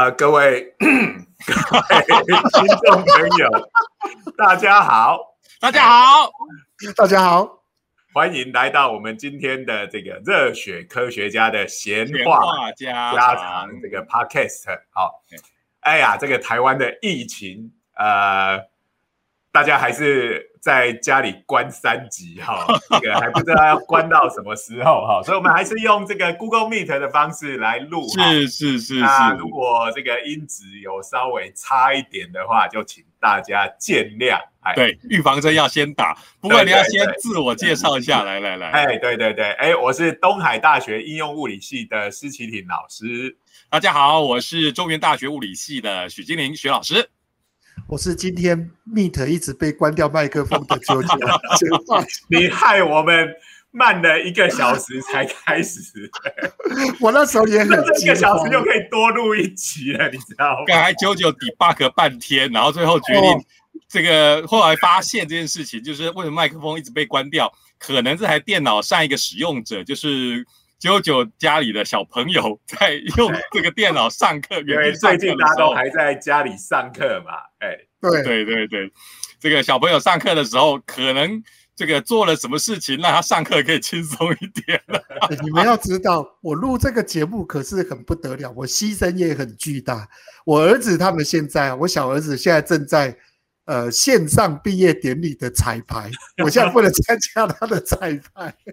好啊，各位 各位听众朋友，大家好，大家好，大家好，欢迎来到我们今天的这个热血科学家的闲话家常这个 podcast。好，哎呀，这个台湾的疫情，呃，大家还是。在家里关三级哈，这个还不知道要关到什么时候哈，所以我们还是用这个 Google Meet 的方式来录。是是是是。那如果这个音质有稍微差一点的话，就请大家见谅。哎，对，预防针要先打。不过你要先自我介绍一下，来来来。哎，对对对，哎，我是东海大学应用物理系的施启廷老师。大家好，我是中原大学物理系的许金玲许老师。我是今天 Meet 一直被关掉麦克风的纠结，你害我们慢了一个小时才开始。我那时候也很一个小时就可以多录一集了，你知道吗？刚才九九 debug 半天，然后最后决定这个，后来发现这件事情，就是为什么麦克风一直被关掉？可能这台电脑上一个使用者就是。九九家里的小朋友在用这个电脑上课，因为最近大家都还在家里上课嘛。哎，对对对对，这个小朋友上课的时候，可能这个做了什么事情，让他上课可以轻松一点了。你们要知道，我录这个节目可是很不得了，我牺牲也很巨大。我儿子他们现在，我小儿子现在正在呃线上毕业典礼的彩排，我现在不能参加他的彩排。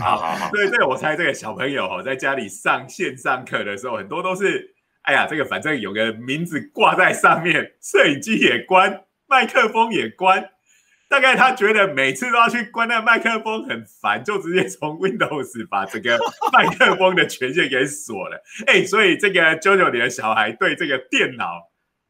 好好好，所以这个我猜，这个小朋友哦，在家里上线上课的时候，很多都是，哎呀，这个反正有个名字挂在上面，摄影机也关，麦克风也关，大概他觉得每次都要去关那麦克风很烦，就直接从 Windows 把这个麦克风的权限给锁了。哎，所以这个九九年的小孩对这个电脑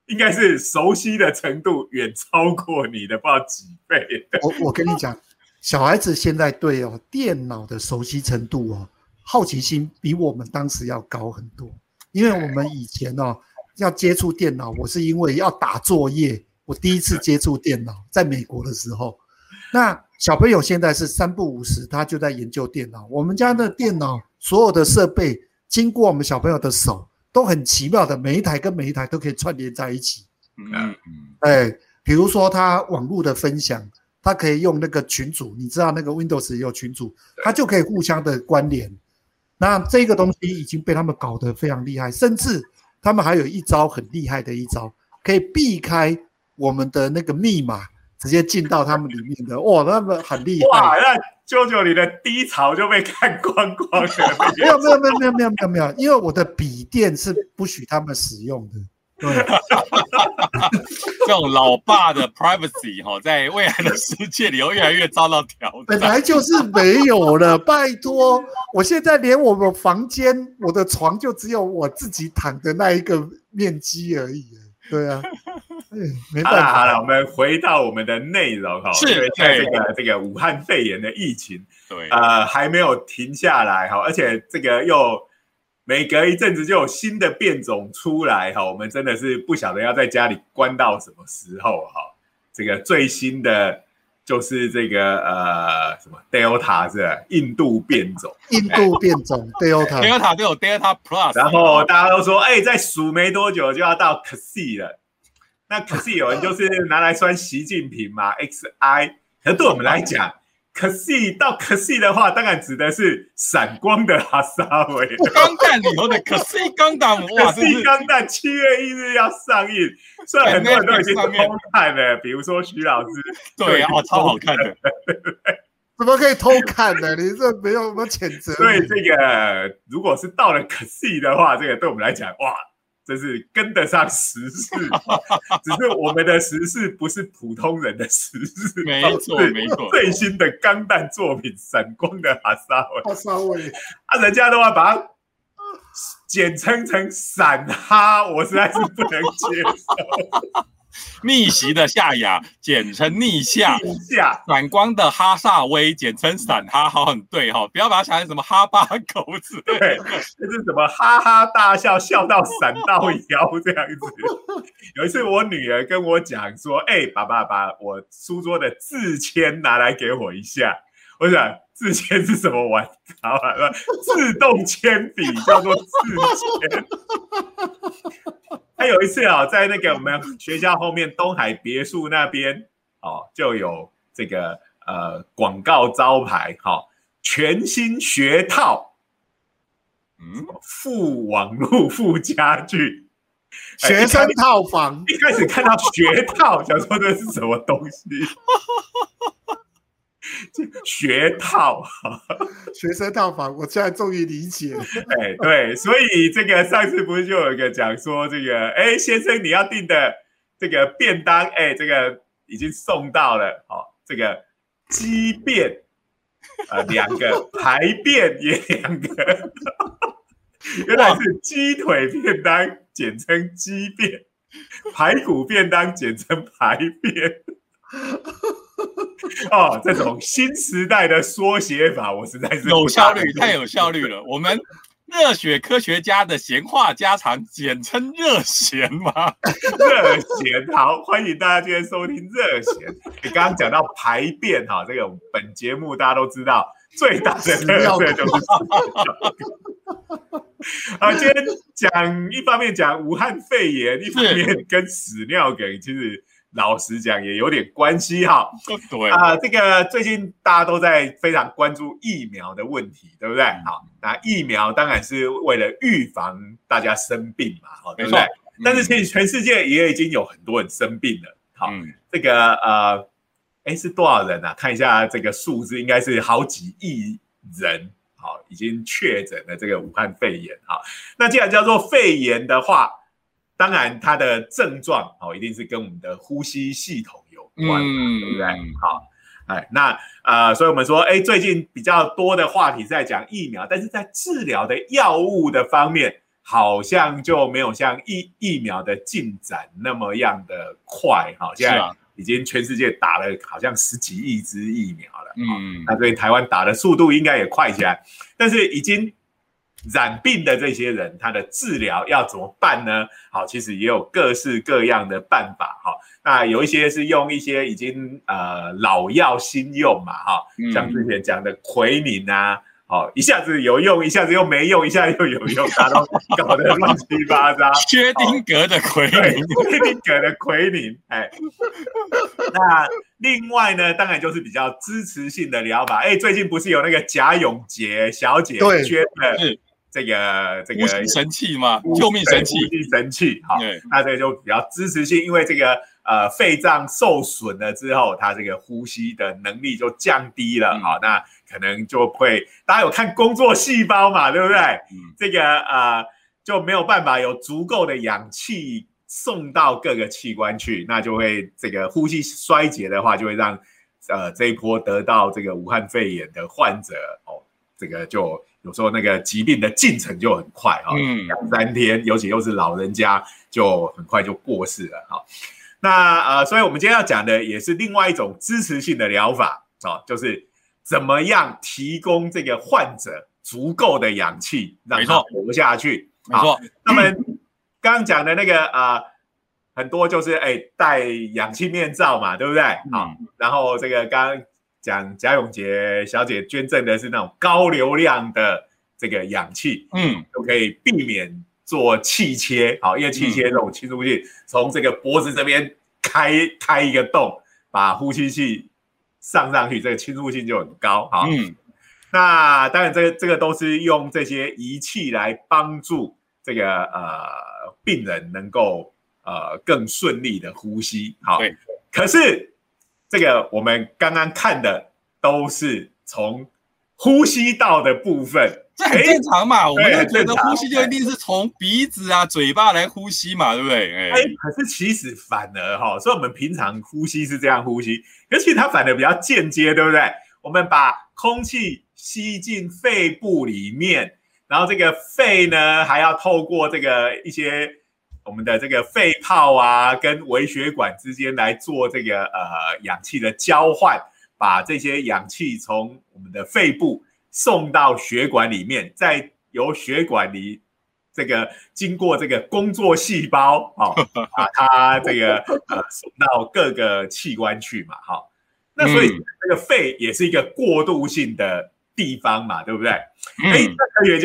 应该是熟悉的程度远超过你的不知道几倍。我我跟你讲。小孩子现在对哦电脑的熟悉程度哦，好奇心比我们当时要高很多。因为我们以前哦要接触电脑，我是因为要打作业，我第一次接触电脑，在美国的时候。那小朋友现在是三不五时，他就在研究电脑。我们家的电脑所有的设备，经过我们小朋友的手，都很奇妙的，每一台跟每一台都可以串联在一起。嗯嗯，哎，比如说他网络的分享。他可以用那个群组，你知道那个 Windows 也有群组，他就可以互相的关联。那这个东西已经被他们搞得非常厉害，甚至他们还有一招很厉害的一招，可以避开我们的那个密码，直接进到他们里面的。哇，那么很厉害！哇，那舅舅你的低潮就被看光光了。没有没有没有没有没有没有没有，因为我的笔电是不许他们使用的。对，这种老爸的 privacy 哈，在未来的世界里，会越来越遭到挑战。本来就是没有了，拜托，我现在连我们房间，我的床就只有我自己躺的那一个面积而已。对啊，嗯，没办法。好了，我们回到我们的内容哈，是在这个这个武汉肺炎的疫情，对，呃，还没有停下来哈，而且这个又。每隔一阵子就有新的变种出来哈，我们真的是不晓得要在家里关到什么时候哈。这个最新的就是这个呃什么 Delta 是印度变种，印度变种 Delta，Delta 都有 Delta Plus，然后大家都说哎，在数没多久就要到 Xi 了。那 Xi 有人就是拿来算习近平嘛，Xi，可对我们来讲。可惜到可惜的话，当然指的是闪光的哈萨维钢弹里头的可惜钢弹，哇！可惜钢弹七月一日要上映，虽然很多人都已经偷看了，比如说徐老师，对啊，超好看的，怎么可以偷看呢？你这没有什么谴责。所以这个如果是到了可惜的话，这个对我们来讲，哇！这是跟得上时事，只是我们的时事不是普通人的时事，没错没错。最新的钢弹作品《闪光的哈萨维》，哈萨维。啊，人家的话把它简称成“闪哈”，我实在是不能接受。逆袭的夏雅，简称逆夏；闪光的哈萨威，简称闪哈。好，很对哈，不要把它想成什么哈巴狗子。对，这是什么哈哈大笑，笑到闪到腰这样子。有一次，我女儿跟我讲说：“哎，爸爸，把我书桌的字签拿来给我一下。”我想自签是什么玩？好吧，自动铅笔叫做自签。他有一次啊，在那个我们学校后面东海别墅那边哦，就有这个呃广告招牌，哈，全新学套，嗯，附网络附家具，学生套房。一开始看到学套，想说这是什么东西？学套，学生套房，我现在终于理解了。哎，对，所以这个上次不是就有一个讲说，这个哎，先生你要订的这个便当，哎，这个已经送到了，好，这个鸡便，呃，两个排便也两个，原来是鸡腿便当，简称鸡便，排骨便当简称排便。哦，这种新时代的缩写法，我实在是有效率，太有效率了。我们热血科学家的闲话家常，简称热闲嘛。热闲，好，欢迎大家今天收听热闲。你刚刚讲到排便哈，这个本节目大家都知道，最大的 特色就是。啊，今天讲一方面讲武汉肺炎，一方面跟屎尿梗，其实。老实讲，也有点关系哈。对啊，这个最近大家都在非常关注疫苗的问题，对不对？好，那疫苗当然是为了预防大家生病嘛，好，对不对？但是其实全世界也已经有很多人生病了。好，这个呃，哎，是多少人啊？看一下这个数字，应该是好几亿人，好，已经确诊了这个武汉肺炎。好，那既然叫做肺炎的话，当然，它的症状哦，一定是跟我们的呼吸系统有关，对不对？好，哎，那呃，所以我们说，哎，最近比较多的话题在讲疫苗，但是在治疗的药物的方面，好像就没有像疫疫苗的进展那么样的快，哈。现在已经全世界打了好像十几亿支疫苗了，嗯，那对台湾打的速度应该也快起来，但是已经。染病的这些人，他的治疗要怎么办呢？好，其实也有各式各样的办法。哈，那有一些是用一些已经呃老药新用嘛，哈，像之前讲的奎宁啊，好，一下子有用，一下子又没用，一下子又有用，大家都搞得乱七八糟。薛丁格的奎宁，薛丁格的奎宁，哎，那另外呢，当然就是比较支持性的疗法。哎，最近不是有那个贾永杰小姐捐的？这个这个神器嘛，救命神器，神器。好，那这个就比较支持性，因为这个呃肺脏受损了之后，它这个呼吸的能力就降低了。好，那可能就会大家有看工作细胞嘛，对不对？这个呃就没有办法有足够的氧气送到各个器官去，那就会这个呼吸衰竭的话，就会让呃这一波得到这个武汉肺炎的患者哦，这个就。有时候那个疾病的进程就很快哈，两三天，尤其又是老人家，就很快就过世了哈。那呃，所以我们今天要讲的也是另外一种支持性的疗法啊，就是怎么样提供这个患者足够的氧气，让他活下去。没错。那么刚刚讲的那个呃，很多就是哎戴氧气面罩嘛，对不对？好，然后这个刚。讲贾永杰小姐捐赠的是那种高流量的这个氧气，嗯，就可以避免做气切，好，因为气切这种侵入性从这个脖子这边开开一个洞，把呼吸器上上去，这个侵入性就很高，好，嗯，那当然这个这个都是用这些仪器来帮助这个呃病人能够呃更顺利的呼吸，好，可是。这个我们刚刚看的都是从呼吸道的部分，这很正常嘛。我们都觉得呼吸就一定是从鼻子啊、嘴巴来呼吸嘛，对不对？哎，可是其实反而哈，所以我们平常呼吸是这样呼吸，而且它反而比较间接，对不对？我们把空气吸进肺部里面，然后这个肺呢还要透过这个一些。我们的这个肺泡啊，跟微血管之间来做这个呃氧气的交换，把这些氧气从我们的肺部送到血管里面，再由血管里这个经过这个工作细胞哦，把它这个呃送到各个器官去嘛，哈。那所以这个肺也是一个过渡性的地方嘛，对不对？哎，那科学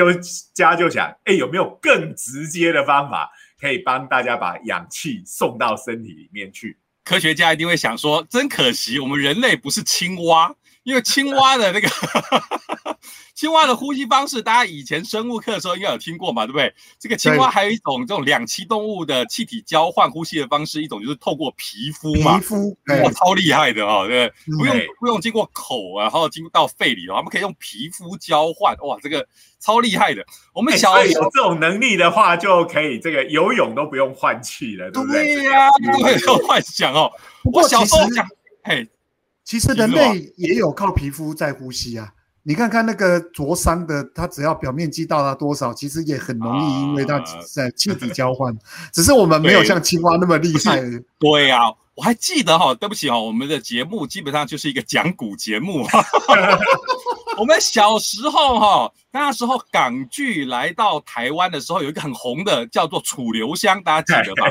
家就想，哎，有没有更直接的方法可以帮大家把氧气送到身体里面去？科学家一定会想说，真可惜，我们人类不是青蛙，因为青蛙的那个。青蛙的呼吸方式，大家以前生物课的时候应该有听过嘛，对不对？这个青蛙还有一种这种两栖动物的气体交换呼吸的方式，一种就是透过皮肤嘛，皮肤哇，超厉害的哦，对，不用不用经过口，然后经到肺里，他们可以用皮肤交换，哇，这个超厉害的。我们小有这种能力的话，就可以这个游泳都不用换气了，对不对？对呀，不会有幻想哦。我小时候讲，嘿，其实人类也有靠皮肤在呼吸啊。你看看那个灼伤的，它只要表面积到达多少，其实也很容易，因为它在气体交换。只是我们没有像青蛙那么厉害。对 呀，我还记得哈，对不起哈，我们的节目基本上就是一个讲古节目。我们小时候哈，那时候港剧来到台湾的时候，有一个很红的叫做《楚留香》，大家记得吧？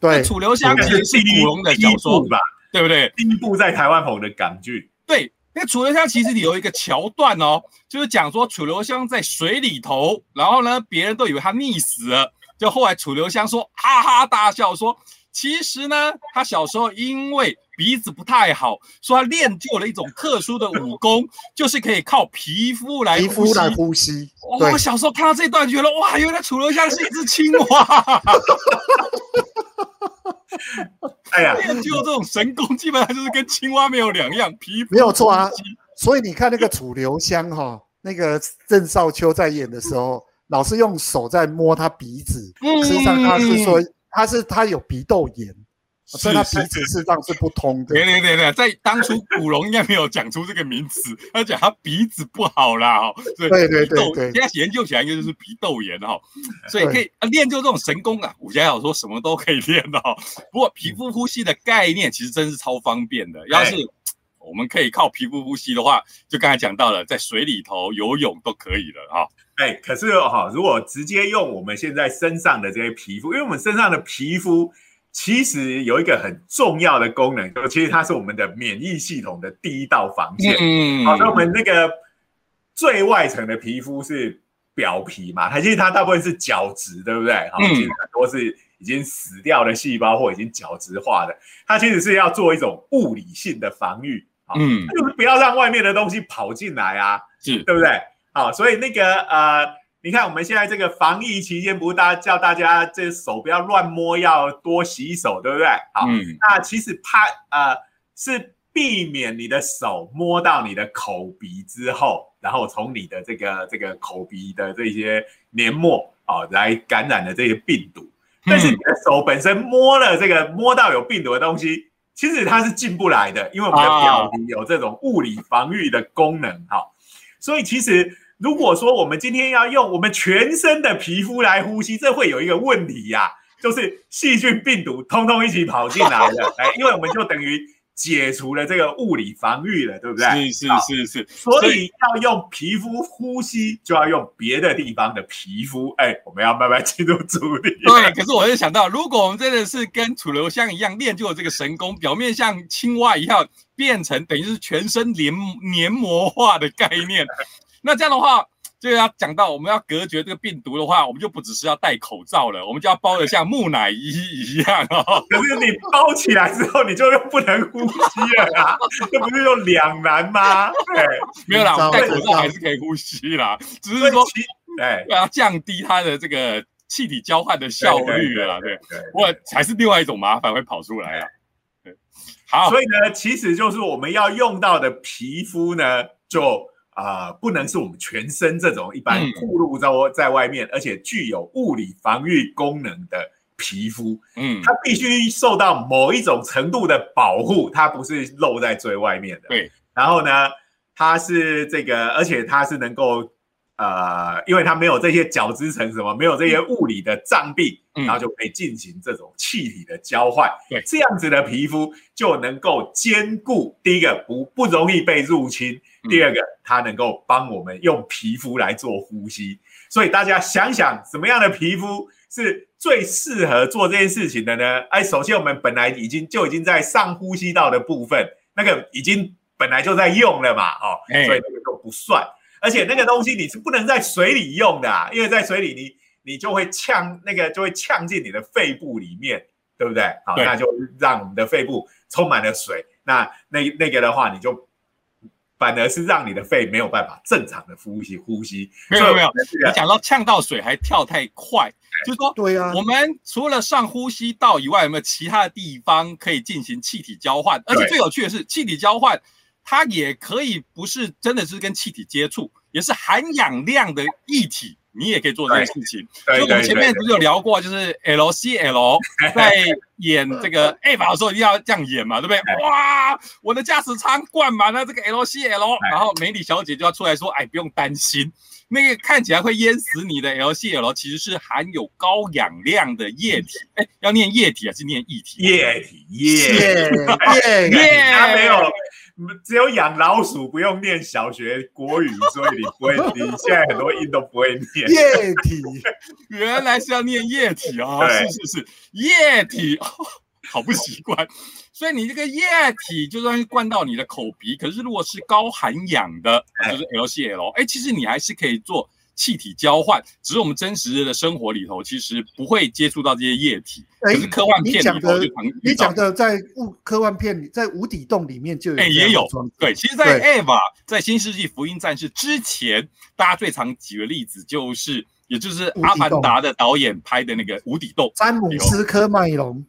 对，《楚留香》其实是古龙的小说吧？对不对？第一部在台湾红的港剧。对。那楚留香其实里有一个桥段哦，就是讲说楚留香在水里头，然后呢，别人都以为他溺死了，就后来楚留香说哈哈大笑说，其实呢，他小时候因为鼻子不太好，说他练就了一种特殊的武功，就是可以靠皮肤来皮肤来呼吸。我小时候看到这段，觉得哇，原来楚留香是一只青蛙。哎呀，练就这种神功，基本上就是跟青蛙没有两样，皮肤没有错啊。所以你看那个楚留香哈，那个郑少秋在演的时候，老是用手在摸他鼻子，实际上他是说他是他有鼻窦炎。所以他鼻子是上是不通的。对对对对，在当初古龙应该没有讲出这个名词，他讲他鼻子不好啦，哈。对对对对。现在研究起来应该就是鼻窦炎哈，所以可以练就这种神功啊。武侠小说什么都可以练的哈。不过皮肤呼吸的概念其实真是超方便的。要是我们可以靠皮肤呼吸的话，就刚才讲到了，在水里头游泳都可以了哈。哎，可是哈，如果直接用我们现在身上的这些皮肤，因为我们身上的皮肤。其实有一个很重要的功能，就其实它是我们的免疫系统的第一道防线。嗯，好，那我们那个最外层的皮肤是表皮嘛，它其实它大部分是角质，对不对？好，其实很多是已经死掉的细胞或已经角质化的，它其实是要做一种物理性的防御，嗯，就是不要让外面的东西跑进来啊，是对不对？好，所以那个呃。你看，我们现在这个防疫期间，不是大家叫大家这手不要乱摸，要多洗手，对不对？好，那其实怕呃是避免你的手摸到你的口鼻之后，然后从你的这个这个口鼻的这些黏膜啊来感染的这些病毒。但是你的手本身摸了这个摸到有病毒的东西，其实它是进不来的，因为我们的表皮有这种物理防御的功能。哈，所以其实。如果说我们今天要用我们全身的皮肤来呼吸，这会有一个问题呀，就是细菌、病毒通通一起跑进来了，哎，因为我们就等于解除了这个物理防御了，对不对？是是是是，所以要用皮肤呼吸，就要用别的地方的皮肤。哎，我们要慢慢进入主题。对，可是我就想到，如果我们真的是跟楚留香一样练就了这个神功，表面像青蛙一样变成等于是全身黏黏膜化的概念。那这样的话，就要讲到我们要隔绝这个病毒的话，我们就不只是要戴口罩了，我们就要包的像木乃伊一样哦。可是你包起来之后，你就又不能呼吸了啊，这不是又两难吗？对，没有啦，戴口罩还是可以呼吸啦，只是说，哎，要降低它的这个气体交换的效率了，对，我还是另外一种麻烦会跑出来啊。好，所以呢，其实就是我们要用到的皮肤呢，就。啊，不能是我们全身这种一般暴露在在外面，而且具有物理防御功能的皮肤，嗯，它必须受到某一种程度的保护，它不是露在最外面的。对，然后呢，它是这个，而且它是能够。呃，因为它没有这些角质层，什么没有这些物理的障壁，然后就可以进行这种气体的交换。对，这样子的皮肤就能够兼顾第一个不不容易被入侵，第二个它能够帮我们用皮肤来做呼吸。所以大家想想，什么样的皮肤是最适合做这件事情的呢？哎，首先我们本来已经就已经在上呼吸道的部分。那个已经本来就在用了嘛，哦，哎所以那个就不算。而且那个东西你是不能在水里用的、啊，因为在水里你你就会呛那个就会呛进你的肺部里面，对不对？好，那就让我们的肺部充满了水。那那那个的话，你就反而是让你的肺没有办法正常的呼吸呼吸。没有没有你讲到呛到水还跳太快，就是说对啊我，们除了上呼吸道以外，有没有其他的地方可以进行气体交换？而且最有趣的是，气体交换它也可以不是真的是跟气体接触，也是含氧量的液体，你也可以做这件事情。所以我们前面不是有聊过，就是 LCL 在演这个 A 法的时候一定要这样演嘛，对不对？哇，我的驾驶舱灌满了这个 LCL，然后美女小姐就要出来说，哎，不用担心，那个看起来会淹死你的 LCL 其实是含有高氧量的液体。哎，要念液体还是念液体？液体液耶耶耶他没有，只有养老鼠不用念小学国语，所以你不会，你现在很多音都不会念。液体，原来是要念液体哦、是是是，液体，哦 好不习惯。所以你这个液体就算是灌到你的口鼻，可是如果是高含氧的，哎就是 LCL，哎，其实你还是可以做气体交换，只是我们真实的生活里头其实不会接触到这些液体，哎可是科幻片里头就常遇你讲的在物科幻片里，在无底洞里面就有也有对，其实，在对。Eva 在新世纪福音战士之前，大家最常举的例子就是，也就是《阿凡达》的导演拍的那个《无底洞》。詹姆斯科麦隆，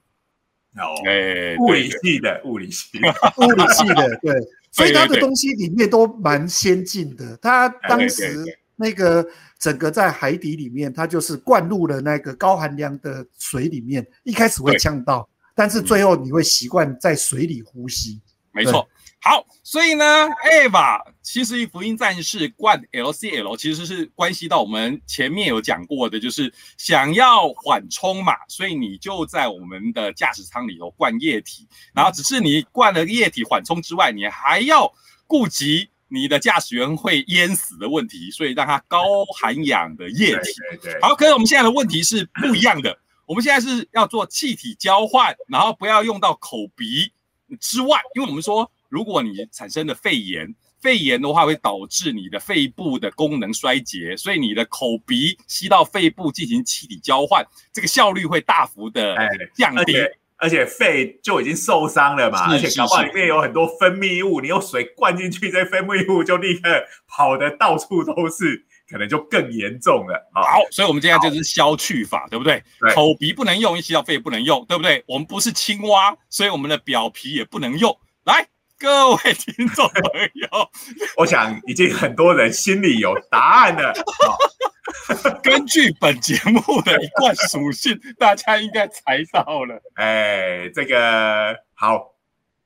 哦，哎，物理系的物理系，物理系的，对，所以他的东西里面都蛮先进的。他当时对那个整个在海底里面，它就是灌入了那个高含量的水里面，一开始会呛到，但是最后你会习惯在水里呼吸。没错。好，所以呢，Eva 新世纪福音战士灌 LCL 其实是关系到我们前面有讲过的，就是想要缓冲嘛，所以你就在我们的驾驶舱里头灌液体，然后只是你灌了液体缓冲之外，你还要顾及你的驾驶员会淹死的问题，所以让它高含氧的液对体。对对，好，可是我们现在的问题是不一样的。我们现在是要做气体交换，然后不要用到口鼻之外，因为我们说，如果你产生了肺炎，肺炎的话会导致你的肺部的功能衰竭，所以你的口鼻吸到肺部进行气体交换，这个效率会大幅的哎降低。而且肺就已经受伤了嘛，而且搞不好里面有很多分泌物，你用水灌进去，这分泌物就立刻跑的到处都是，可能就更严重了啊。好，所以我们现在就是消去法，对不对？对口鼻不能用，一吸到肺不能用，对不对？我们不是青蛙，所以我们的表皮也不能用。来，各位听众朋友，我想已经很多人心里有答案了。啊 根据本节目的一贯属性，大家应该猜到了。哎，这个好，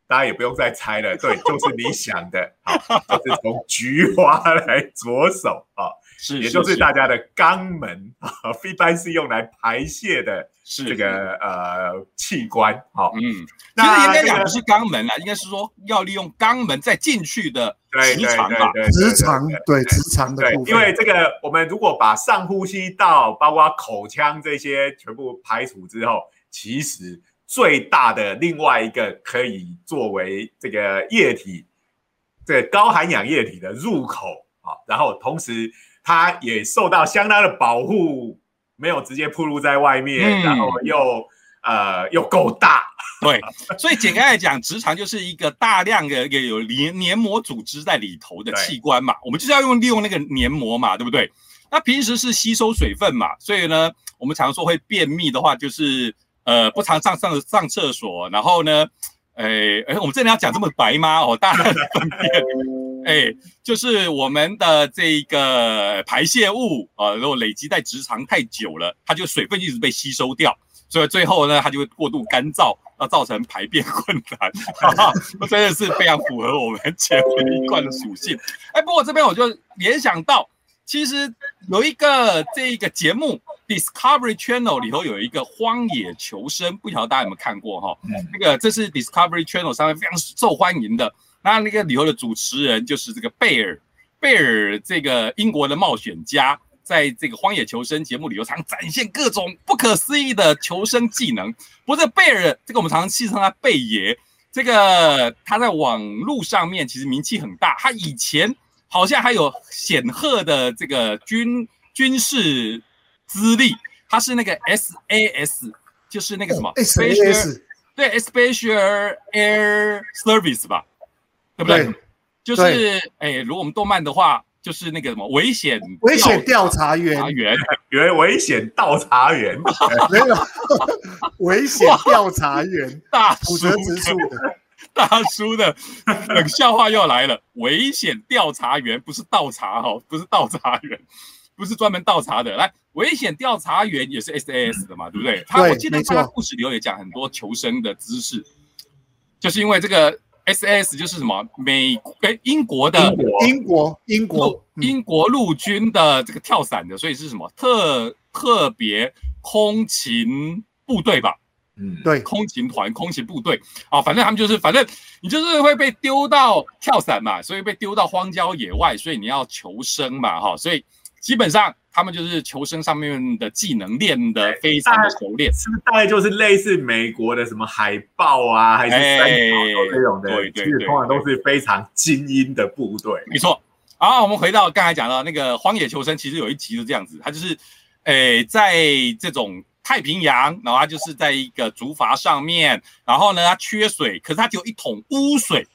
大家也不用再猜了，对，就是你想的，好，就是从菊花来着手啊，是，也就是。大家的肛门啊，一般是用来排泄的是这个呃器官，好，嗯，其实那应该讲不是肛门啦，应该是说要利用肛门再进去的直肠吧。直肠对对直肠的部，分，因为这个我们如果把上呼吸道包括口腔这些全部排除之后，其实最大的另外一个可以作为这个液体，这个高含氧液体的入口啊，然后同时它也受到相当的保护，没有直接暴露在外面，嗯然后又呃又够大，对，所以简单来讲，直肠就是一个大量的一个有黏黏膜组织在里头的器官嘛，我们就是要用利用那个黏膜嘛，对不对？那平时是吸收水分嘛，所以呢，我们常说会便秘的话，就是呃不常上上上厕所，然后呢，诶、哎，我们真的要讲这么白吗？哦，大家很分辨。哎，就是我们的这个排泄物啊，如果累积在直肠太久了，它就水分一直被吸收掉，所以最后呢，它就会过度干燥，那造成排便困难。哈哈，真的是非常符合我们前面一贯的属性。哎，不过这边我就联想到，其实有一个这个节目 Discovery Channel 里头有一个《荒野求生》，不晓得大家有没有看过哈？嗯那个这是 Discovery Channel 上面非常受欢迎的。那那个里头的主持人就是这个贝尔，贝尔这个英国的冒险家，在这个《荒野求生》节目里头常展现各种不可思议的求生技能。不是贝尔，这个我们常常戏称他贝爷，这个他在网络上面其实名气很大，他以前好像还有显赫的这个军军事资历，他是那个 SAS，就是那个什么 SAS，对，Special Air Service 吧，对不对？就是哎，如果我们动漫的话。就是那个什么危险危险调查员员，原危险 调查员，没有危险调查员，大负责植树的，大叔的冷笑话又来了。危险调查员不是倒茶哈，不是倒茶员，不是专门倒茶的。来，危险调查员也是 SAS 的嘛，对不对？他我记得他故事里也讲很多求生的知识，就是因为这个。S S 就是什么？美诶英国的英国。英国英国。陆军的这个跳伞的，所以是什么？特特别空勤部队吧？嗯，对，空勤团、空勤部队。啊，反正他们就是，反正你就是会被丢到跳伞嘛，所以被丢到荒郊野外，所以你要求生嘛，哈，所以基本上。他们就是求生上面的技能练得非常的熟练，是不是大概就是类似美国的什么海豹啊，还是三角这种的？对对对，通常都是非常精英的部队。没错。好，我们回到刚才讲到那个荒野求生，其实有一集是这样子，他就是，诶，在这种太平洋，然后他就是在一个竹筏上面，然后呢，他缺水，可是他只有一桶污水。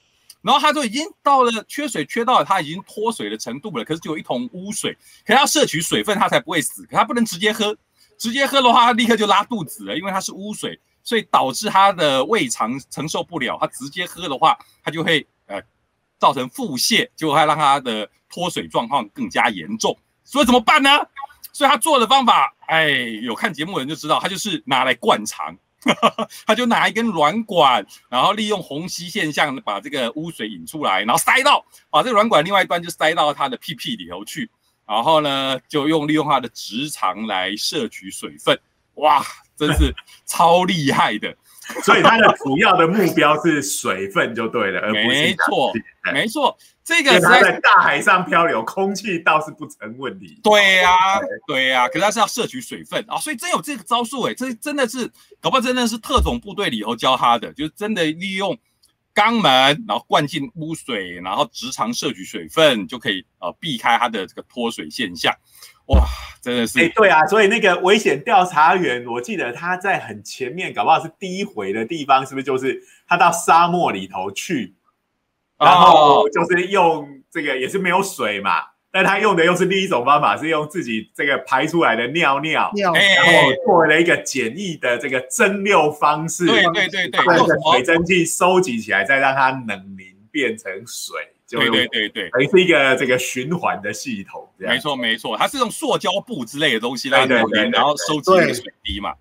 然后他就已经到了缺水缺到了他已经脱水的程度了，可是就有一桶污水，可他要摄取水分他才不会死，可他不能直接喝，直接喝的话他立刻就拉肚子了，因为它是污水，所以导致他的胃肠承受不了，他直接喝的话他就会呃造成腹泻，就会让他的脱水状况更加严重，所以怎么办呢？所以他做的方法，哎，有看节目的人就知道，他就是拿来灌肠。他就拿一根软管，然后利用虹吸现象把这个污水引出来，然后塞到把这个软管另外一端就塞到他的屁屁里头去，然后呢就用利用他的直肠来摄取水分。哇，真是超厉害的！所以它的主要的目标是水分就对了，而不是没错，没错。这个是在大海上漂流，空气倒是不成问题。对呀，对呀，可是他是要摄取水分啊，所以真有这个招数哎，这真的是搞不好真的是特种部队里头教他的，就是真的利用肛门，然后灌进污水，然后直肠摄取水分，就可以呃避开它的这个脱水现象。哇，真的是哎，对啊，所以那个危险调查员，我记得他在很前面，搞不好是第一回的地方，是不是就是他到沙漠里头去？然后就是用这个也是没有水嘛，但他用的又是另一种方法，是用自己这个排出来的尿尿，然后做了一个简易的这个蒸馏方式，对对对对，把水蒸气收集起来，再让它冷凝变成水，对对对对，还是一个这个循环的系统，没错没错，它是用塑胶布之类的东西来冷凝，然后收集那个水滴嘛。对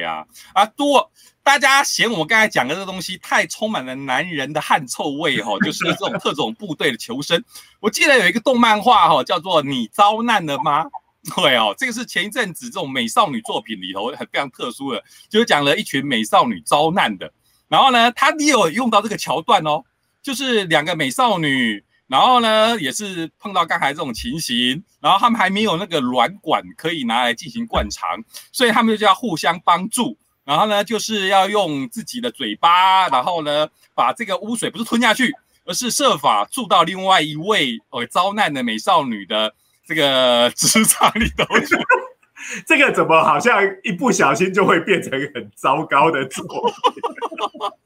呀，啊多，大家嫌我们刚才讲的这东西太充满了男人的汗臭味哈，就是这种 特种部队的求生。我记得有一个动漫画哈，叫做《你遭难了吗》？对哦，这个是前一阵子这种美少女作品里头很非常特殊的，就是讲了一群美少女遭难的。然后呢，他也有用到这个桥段哦，就是两个美少女。然后呢，也是碰到刚才这种情形，然后他们还没有那个软管可以拿来进行灌肠，所以他们就要互相帮助。然后呢，就是要用自己的嘴巴，然后呢，把这个污水不是吞下去，而是设法注到另外一位呃遭难的美少女的这个直肠里头去。这个怎么好像一不小心就会变成很糟糕的作品？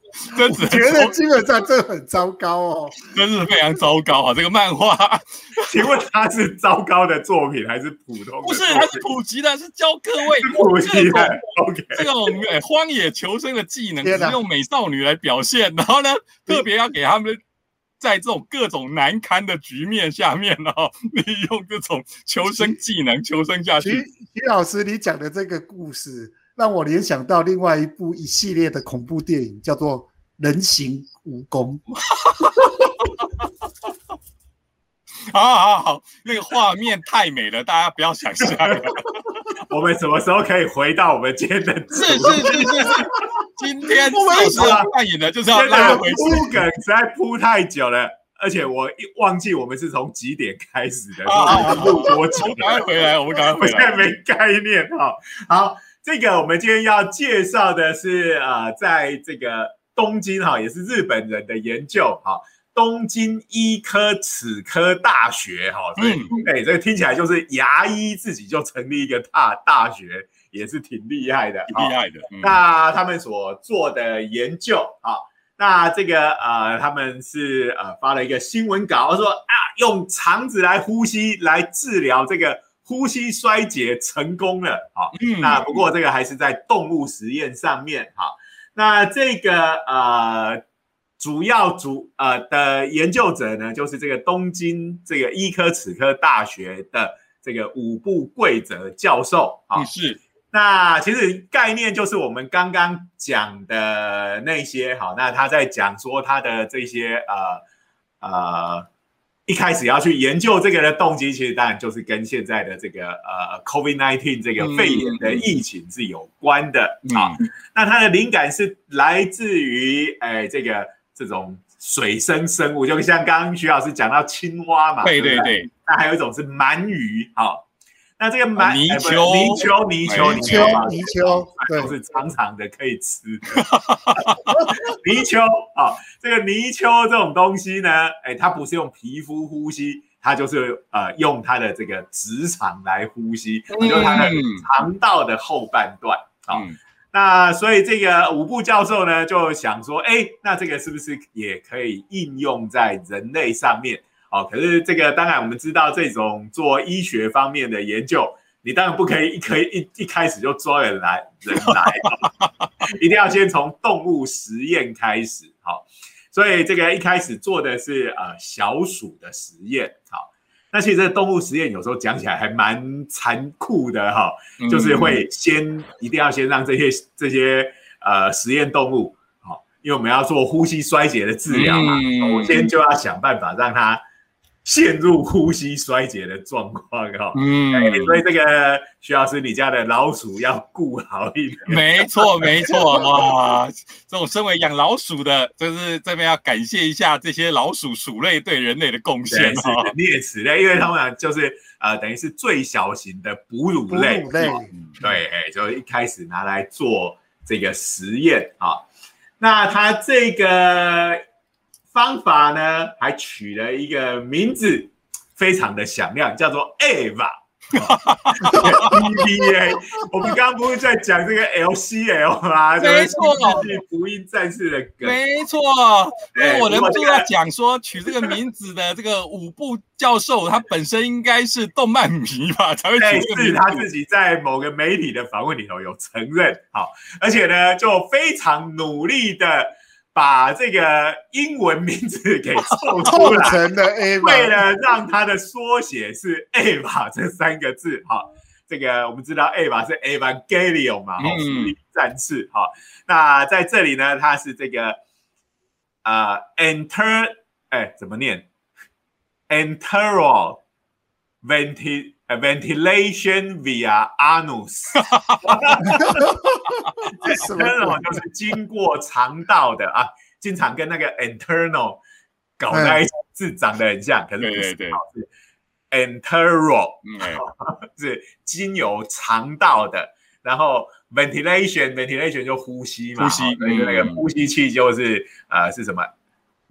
真的觉得基本上这很糟糕哦，真是非常糟糕啊！这个漫画，请问它是糟糕的作品还是普通？不是，它是普及的，是教各位普及的。OK，这种荒野求生的技能，是用美少女来表现，然后呢，特别要给他们在这种各种难堪的局面下面哦，利用这种求生技能求生下去。徐老师，你讲的这个故事。让我联想到另外一部一系列的恐怖电影，叫做《人形蜈蚣》。好好好，那个画面太美了，大家不要想象。我们什么时候可以回到我们今天的？是是是是是，今天就是要扮演的，就是要拉回铺梗，实在铺太久了，而且我忘记我们是从几点开始的。啊，录多久？赶快回来，我们赶快回来。我现在没概念哈。好。这个我们今天要介绍的是，呃，在这个东京哈，也是日本人的研究哈。东京医科齿科大学哈，所以哎，这个听起来就是牙医自己就成立一个大大学，也是挺厉害的，厉害的。那他们所做的研究啊，那这个呃，他们是呃发了一个新闻稿，说啊，用肠子来呼吸来治疗这个呼吸衰竭成功了，好，那不过这个还是在动物实验上面，好，那这个呃。主要主呃的研究者呢，就是这个东京这个医科齿科大学的这个五部贵泽教授啊。是。那其实概念就是我们刚刚讲的那些好，那他在讲说他的这些呃呃一开始要去研究这个的动机，其实当然就是跟现在的这个呃 COVID nineteen 这个肺炎的疫情是有关的啊。那它的灵感是来自于哎这个。这种水生生物，就像刚刚徐老师讲到青蛙嘛，对对对。那还有一种是鳗鱼，好，那这个鳗泥鳅、泥鳅、泥鳅、泥鳅、泥鳅，都是长长的可以吃。泥鳅啊，这个泥鳅这种东西呢，哎，它不是用皮肤呼吸，它就是呃用它的这个直肠来呼吸，就是它的肠道的后半段啊。那所以这个五部教授呢就想说，哎，那这个是不是也可以应用在人类上面？哦，可是这个当然我们知道，这种做医学方面的研究，你当然不可以一可以一一开始就抓人来人来，一定要先从动物实验开始。好，所以这个一开始做的是呃小鼠的实验。好。那其实这动物实验有时候讲起来还蛮残酷的哈，就是会先一定要先让这些这些呃实验动物好，因为我们要做呼吸衰竭的治疗嘛，我先就要想办法让它。陷入呼吸衰竭的状况哈，嗯，所以这个徐老师，你家的老鼠要顾好一点。没错，没错，哇，这种身为养老鼠的，就是这边要感谢一下这些老鼠鼠类对人类的贡献哈。啮齿类，因为他们就是呃，等于是最小型的哺乳类，哺乳类，对，哎，就一开始拿来做这个实验啊。那它这个。方法呢，还取了一个名字，非常的响亮，叫做 Eva。EVA，我们刚刚不是在讲这个 LCL 吗？没错，福音战士的梗。没错，因为我忍不住要讲说，取这个名字的这个五部教授，他本身应该是动漫迷吧，才会取这个名字。他自己在某个媒体的访问里头有承认，好，而且呢，就非常努力的。把这个英文名字给凑出来，为了让它的缩写是 A 吧这三个字，好，这个我们知道，Ava 是 Evangelion 嘛，好，福音战士，好，那在这里呢，它是这个啊，enter，哎，怎么念？enteral venti。Ventilation via anus，这什么？就是经过肠道的啊，经常跟那个 internal 搞在一起，字长得很像，可是不是，是 enteral，是经由肠道的。然后 ventilation，ventilation 就呼吸嘛，呼吸，所以那个呼吸器就是呃是什么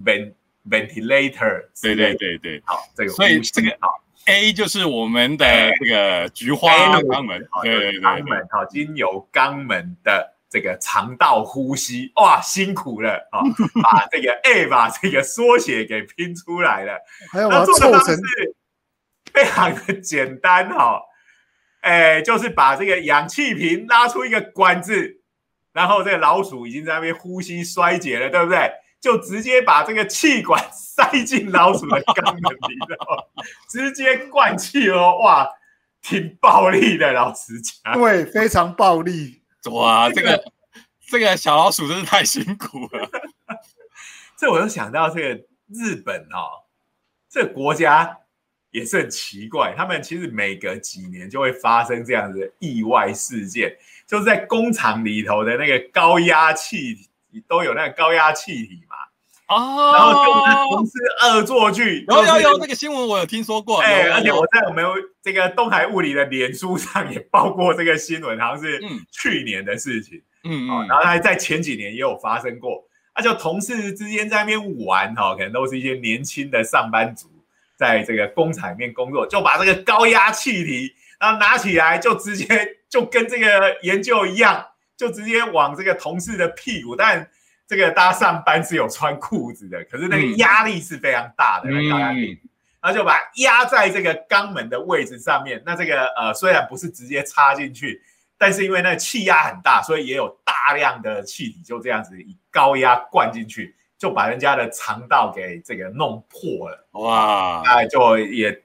vent ventilator，对对对对，好，这个所以这个好。A 就是我们的这个菊花肛门，对对对，肛门哈，经由肛门的这个肠道呼吸，哇，辛苦了啊，把这个 A 把这个缩写给拼出来了。那做的方式非常的简单哈，哎，就是把这个氧气瓶拉出一个管子，然后这个老鼠已经在那边呼吸衰竭了，对不对？就直接把这个气管塞进老鼠的肛门里头，直接灌气哦，哇，挺暴力的，老实讲。对，非常暴力。哇，这个这个小老鼠真是太辛苦了。这我又想到这个日本哦，这个国家也是很奇怪，他们其实每隔几年就会发生这样的意外事件，就是在工厂里头的那个高压气体。都有那个高压气体嘛，哦，然后就同时恶作剧，有有有那个新闻我有听说过，哎，而且我在我们这个东海物理的脸书上也报过这个新闻，好像是去年的事情，嗯哦，然后还在前几年也有发生过，那就同事之间在那边玩哈，可能都是一些年轻的上班族，在这个工厂里面工作，就把这个高压气体，然后拿起来就直接就跟这个研究一样，就直接往这个同事的屁股，但这个大家上班是有穿裤子的，可是那个压力是非常大的，高压力，然后就把压在这个肛门的位置上面。那这个呃虽然不是直接插进去。但是因为那气压很大，所以也有大量的气体就这样子以高压灌进去，就把人家的肠道给这个弄破了。哇！哎，就也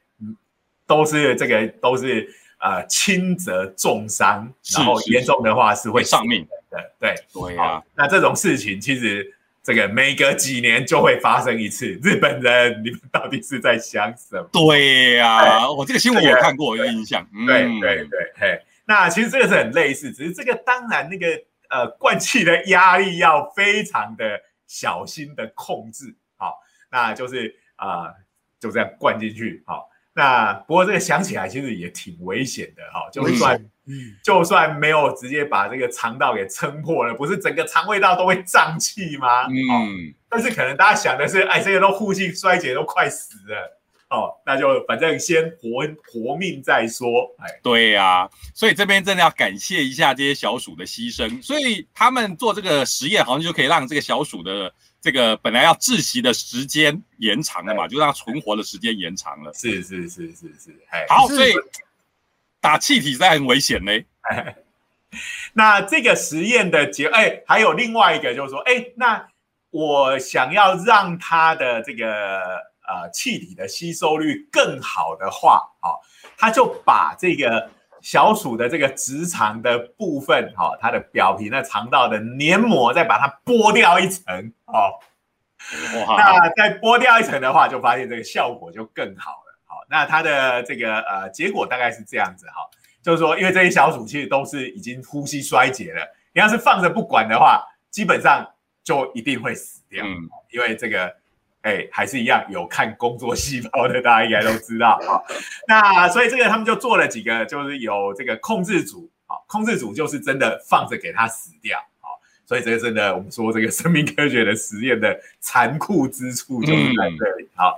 都是这个都是呃轻则重伤，然后严重的话是会丧命的。对对啊，那这种事情其实这个每隔几年就会发生一次。日本人，你们到底是在想什么？对呀，我这个新闻我看过，有印象。对对对，嘿。那其实这个是很类似，只是这个当然那个呃灌气的压力要非常的小心的控制，好，那就是啊就这样灌进去，好，那不过这个想起来其实也挺危险的，哈，就算就算没有直接把这个肠道给撑破了，不是整个肠胃道都会胀气吗？嗯，但是可能大家想的是，哎，这个都呼吸衰竭都快死了。哦，那就反正先活活命再说。哎，对呀，所以这边真的要感谢一下这些小鼠的牺牲。所以他们做这个实验，好像就可以让这个小鼠的这个本来要窒息的时间延长了嘛，就让存活的时间延长了。是是是是是，哎，好，所以打气体在很危险呢。那这个实验的结，哎，还有另外一个就是说，哎，那我想要让它的这个。呃，气体的吸收率更好的话，好，他就把这个小鼠的这个直肠的部分，哈，它的表皮那肠道的黏膜，再把它剥掉一层，哦，那再剥掉一层的话，就发现这个效果就更好了，好，那它的这个呃结果大概是这样子，哈，就是说，因为这些小鼠其实都是已经呼吸衰竭了，你要是放着不管的话，基本上就一定会死掉，嗯，因为这个。哎，还是一样有看工作细胞的，大家应该都知道啊。那所以这个他们就做了几个，就是有这个控制组啊，控制组就是真的放着给它死掉啊。所以这个真的，我们说这个生命科学的实验的残酷之处就是在这里啊。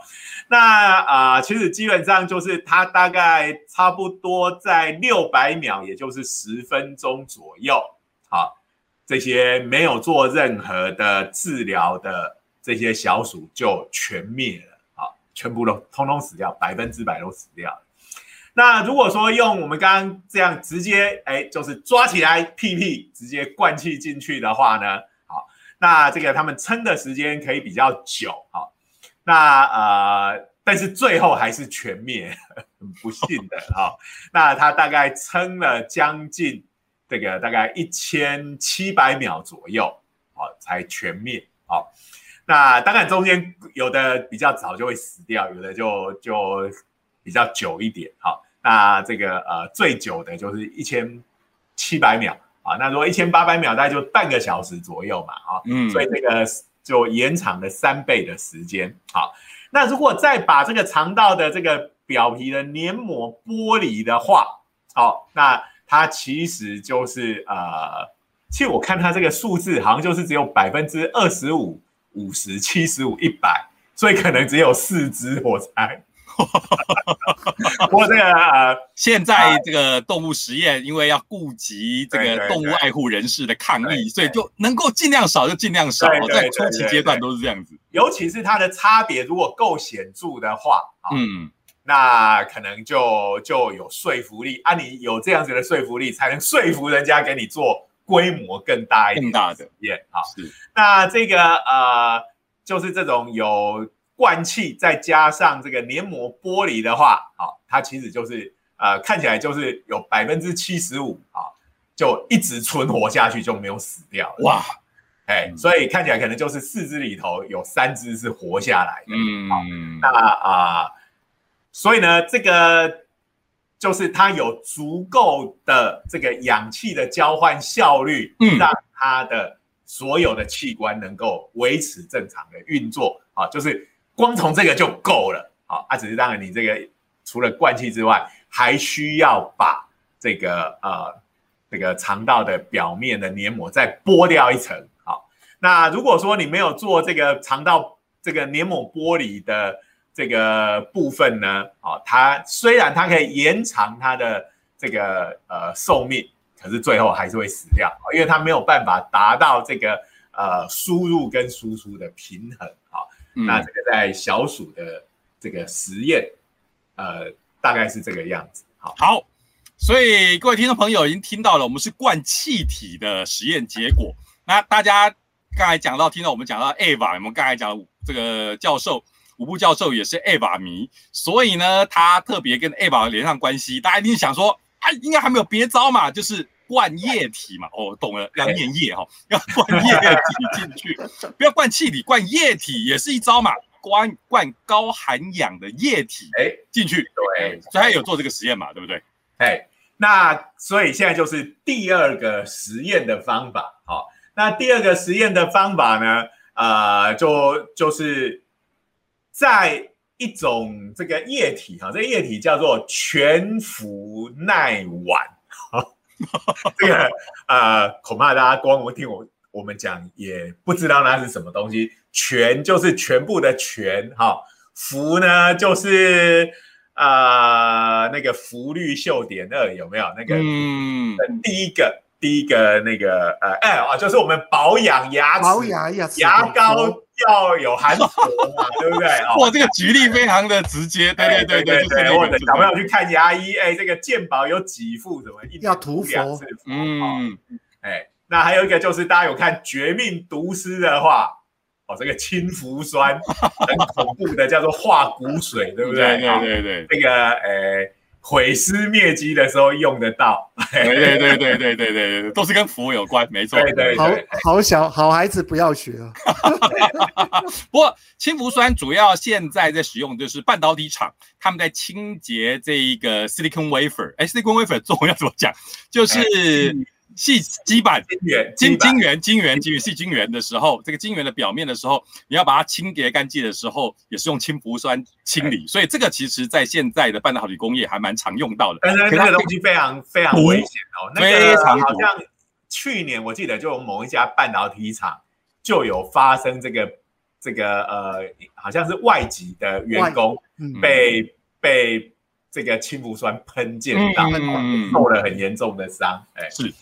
那啊，其实基本上就是它大概差不多在六百秒，也就是十分钟左右，好，这些没有做任何的治疗的。这些小鼠就全灭了，好，全部都通通死掉，百分之百都死掉。那如果说用我们刚刚这样直接，哎，就是抓起来屁屁直接灌气进去的话呢，好，那这个他们撑的时间可以比较久，好，那呃，但是最后还是全灭，很 不幸的，哈。那他大概撑了将近这个大概一千七百秒左右，好，才全灭，好。那当然，中间有的比较早就会死掉，有的就就比较久一点。好，那这个呃最久的就是一千七百秒啊。那如果一千八百秒，大概就半个小时左右嘛。啊，嗯，所以这个就延长了三倍的时间。好，那如果再把这个肠道的这个表皮的黏膜剥离的话，好，那它其实就是呃，其实我看它这个数字好像就是只有百分之二十五。五十七十五一百，所以可能只有四只，我猜。我这个呃，现在这个动物实验，因为要顾及这个动物爱护人士的抗议，所以就能够尽量少就尽量少，在初期阶段都是这样子。尤其是它的差别如果够显著的话，嗯，那可能就就有说服力啊。你有这样子的说服力，才能说服人家给你做。规模更大一点，更大的验好。是那这个呃，就是这种有灌气，再加上这个黏膜剥离的话，好，它其实就是呃，看起来就是有百分之七十五啊，就一直存活下去，就没有死掉。哇，哎，所以看起来可能就是四只里头有三只是活下来的。嗯，好那啊，所以呢，这个。就是它有足够的这个氧气的交换效率，嗯让它的所有的器官能够维持正常的运作。啊，就是光从这个就够了。好，啊，只是当然你这个除了灌气之外，还需要把这个呃这个肠道的表面的黏膜再剥掉一层。好，那如果说你没有做这个肠道这个黏膜剥离的这个部分呢，啊，它虽然它可以延长它的这个呃寿命，可是最后还是会死掉，因为它没有办法达到这个呃输入跟输出的平衡。啊，那这个在小鼠的这个实验，呃，大概是这个样子。好，好，所以各位听众朋友已经听到了，我们是灌气体的实验结果。那大家刚才讲到，听到我们讲到 Ava，我们刚才讲这个教授，五部教授也是 Ava 迷，所以呢，他特别跟 Ava 连上关系。大家一定想说，啊，应该还没有别招嘛，就是灌液体嘛。哦，懂了，要念液哈，要灌液体进去，不要灌气体，灌液体也是一招嘛。灌灌高含氧的液体哎进去，对，所以他有做这个实验嘛，对不对？哎，那所以现在就是第二个实验的方法，好，那第二个实验的方法呢，呃，就就是在一种这个液体哈，这个液体叫做全氟耐烷，这个呃，恐怕大家光我听我我们讲也不知道那是什么东西。全就是全部的全，哈，氟呢就是啊那个氟氯溴碘二有没有那个？嗯，第一个第一个那个呃哎啊，就是我们保养牙齿牙牙膏要有含氟嘛，对不对？哇，这个举例非常的直接，对对对对对，或者小朋友去看牙医，哎，这个鉴宝有几副什么？要涂佛，嗯，哎，那还有一个就是大家有看《绝命毒师》的话。哦，这个氢氟酸很恐怖的，叫做化骨水，对不对？对对对，那个呃，毁尸灭迹的时候用得到。对对对对对对对都是跟氟有关，没错。对对，好好小好孩子不要学啊。不过氢氟酸主要现在在使用就是半导体厂，他们在清洁这一个 silicon wafer。哎，silicon wafer 中文要怎么讲？就是。细基板晶圆晶晶圆晶圆晶圆细晶圆的时候，这个晶圆的表面的时候，你要把它清洁干净的时候，也是用氢氟酸清理。所以这个其实在现在的半导体工业还蛮常用到的。但是那个东西非常非常危险哦，非常好像去年我记得就某一家半导体厂就有发生这个这个呃，好像是外籍的员工被被这个氢氟酸喷溅到，受了很严重的伤。哎，是。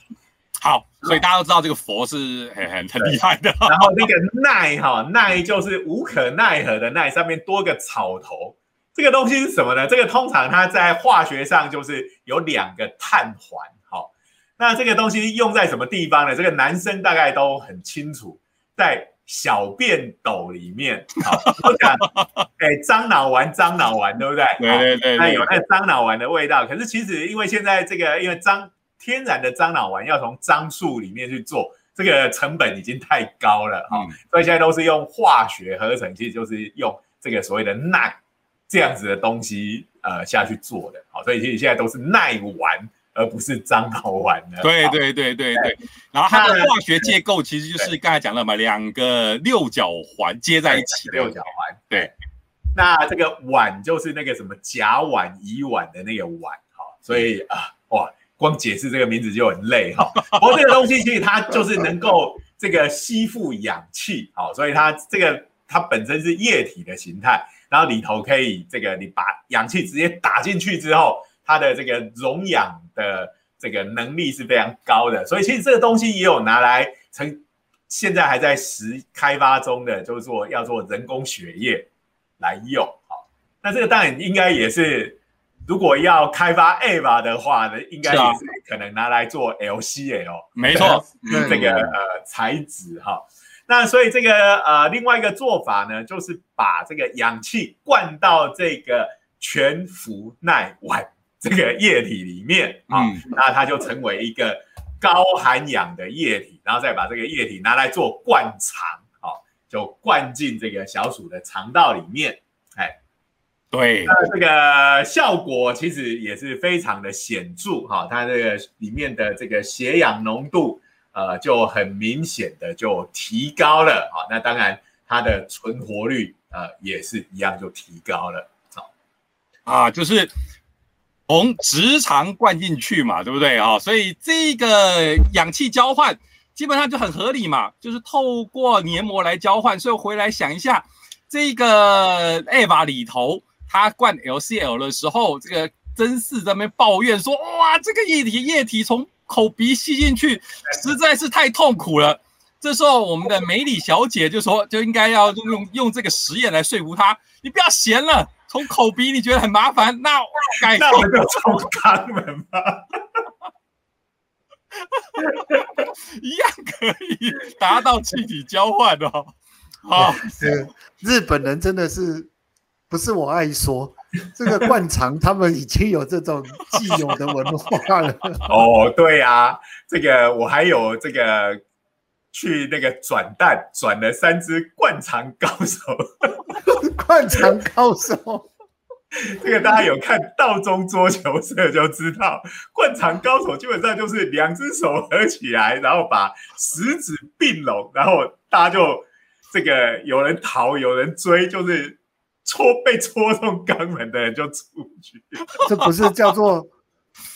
好，所以大家都知道这个佛是很很很厉害的。然后那个奈哈奈就是无可奈何的奈，上面多个草头，这个东西是什么呢？这个通常它在化学上就是有两个碳环。好，那这个东西用在什么地方呢？这个男生大概都很清楚，在小便斗里面。好，我讲，哎，樟脑丸，樟脑丸，对不对？对对对，那有那樟脑丸的味道。可是其实因为现在这个因为樟天然的樟脑丸要从樟树里面去做，这个成本已经太高了哈，所以现在都是用化学合成，其实就是用这个所谓的耐这样子的东西呃下去做的，好，所以其实现在都是耐丸，而不是樟脑丸的。对对对对对，然后它的化学结构其实就是刚才讲了嘛，两个六角环接在一起的，六角环。对，那这个碗就是那个什么甲烷、乙烷的那个碗哈，所以啊，哇。光解释这个名字就很累哈，不过这个东西其实它就是能够这个吸附氧气，好，所以它这个它本身是液体的形态，然后里头可以这个你把氧气直接打进去之后，它的这个溶氧的这个能力是非常高的，所以其实这个东西也有拿来成，现在还在实开发中的，就是说要做人工血液来用，好，那这个当然应该也是。如果要开发 A 吧的话呢，应该也是可能拿来做 LCL，没错，这个呃材质哈。那所以这个呃另外一个做法呢，就是把这个氧气灌到这个全氟耐烷这个液体里面啊，那它就成为一个高含氧的液体，然后再把这个液体拿来做灌肠，好，就灌进这个小鼠的肠道里面，哎。对，那这个效果其实也是非常的显著哈，它这个里面的这个血氧浓度，呃，就很明显的就提高了啊。那当然，它的存活率呃也是一样就提高了。好，啊，就是从直肠灌进去嘛，对不对啊？所以这个氧气交换基本上就很合理嘛，就是透过黏膜来交换。所以回来想一下，这个 A 法里头，它灌 LCL 的时候，这个真嗣在那边抱怨说：“哇，这个液体液体从口鼻吸进去，实在是太痛苦了。”这时候，我们的梅里小姐就说：“就应该要用用这个实验来说服他，你不要闲了，从口鼻你觉得很麻烦，那改那我就从肛门吧。”一样可以达到气体交换哦。好，日本人真的是不是我爱说，这个灌肠他们已经有这种既有的文化了。哦，对啊，这个我还有这个去那个转蛋转了三只灌肠高手，灌肠高手。这个大家有看道中桌球社就知道，灌肠高手基本上就是两只手合起来，然后把食指并拢，然后大家就这个有人逃，有人追，就是戳被戳中肛门的人就出去。这不是叫做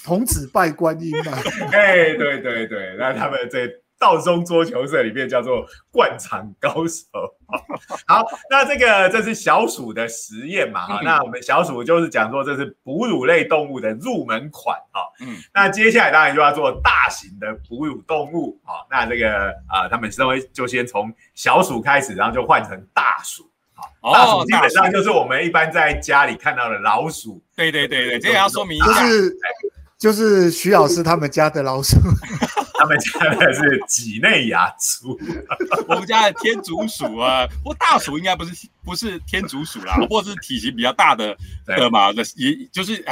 童子拜观音吗？哎，对对对，那他们这。道中桌球社里面叫做灌肠高手。好，那这个这是小鼠的实验嘛？哈，那我们小鼠就是讲说这是哺乳类动物的入门款。哈，嗯，那接下来当然就要做大型的哺乳动物。哈，那这个啊，他们稍微就先从小鼠开始，然后就换成大鼠。好，大鼠基本上就是我们一般在家里看到的老鼠。对对对对，这个要说明一下，就是就是徐老师他们家的老鼠。他们家的是几内亚猪，我们家的天竺鼠啊，不过大鼠应该不是不是天竺鼠啦，不过是体型比较大的的嘛，的也就是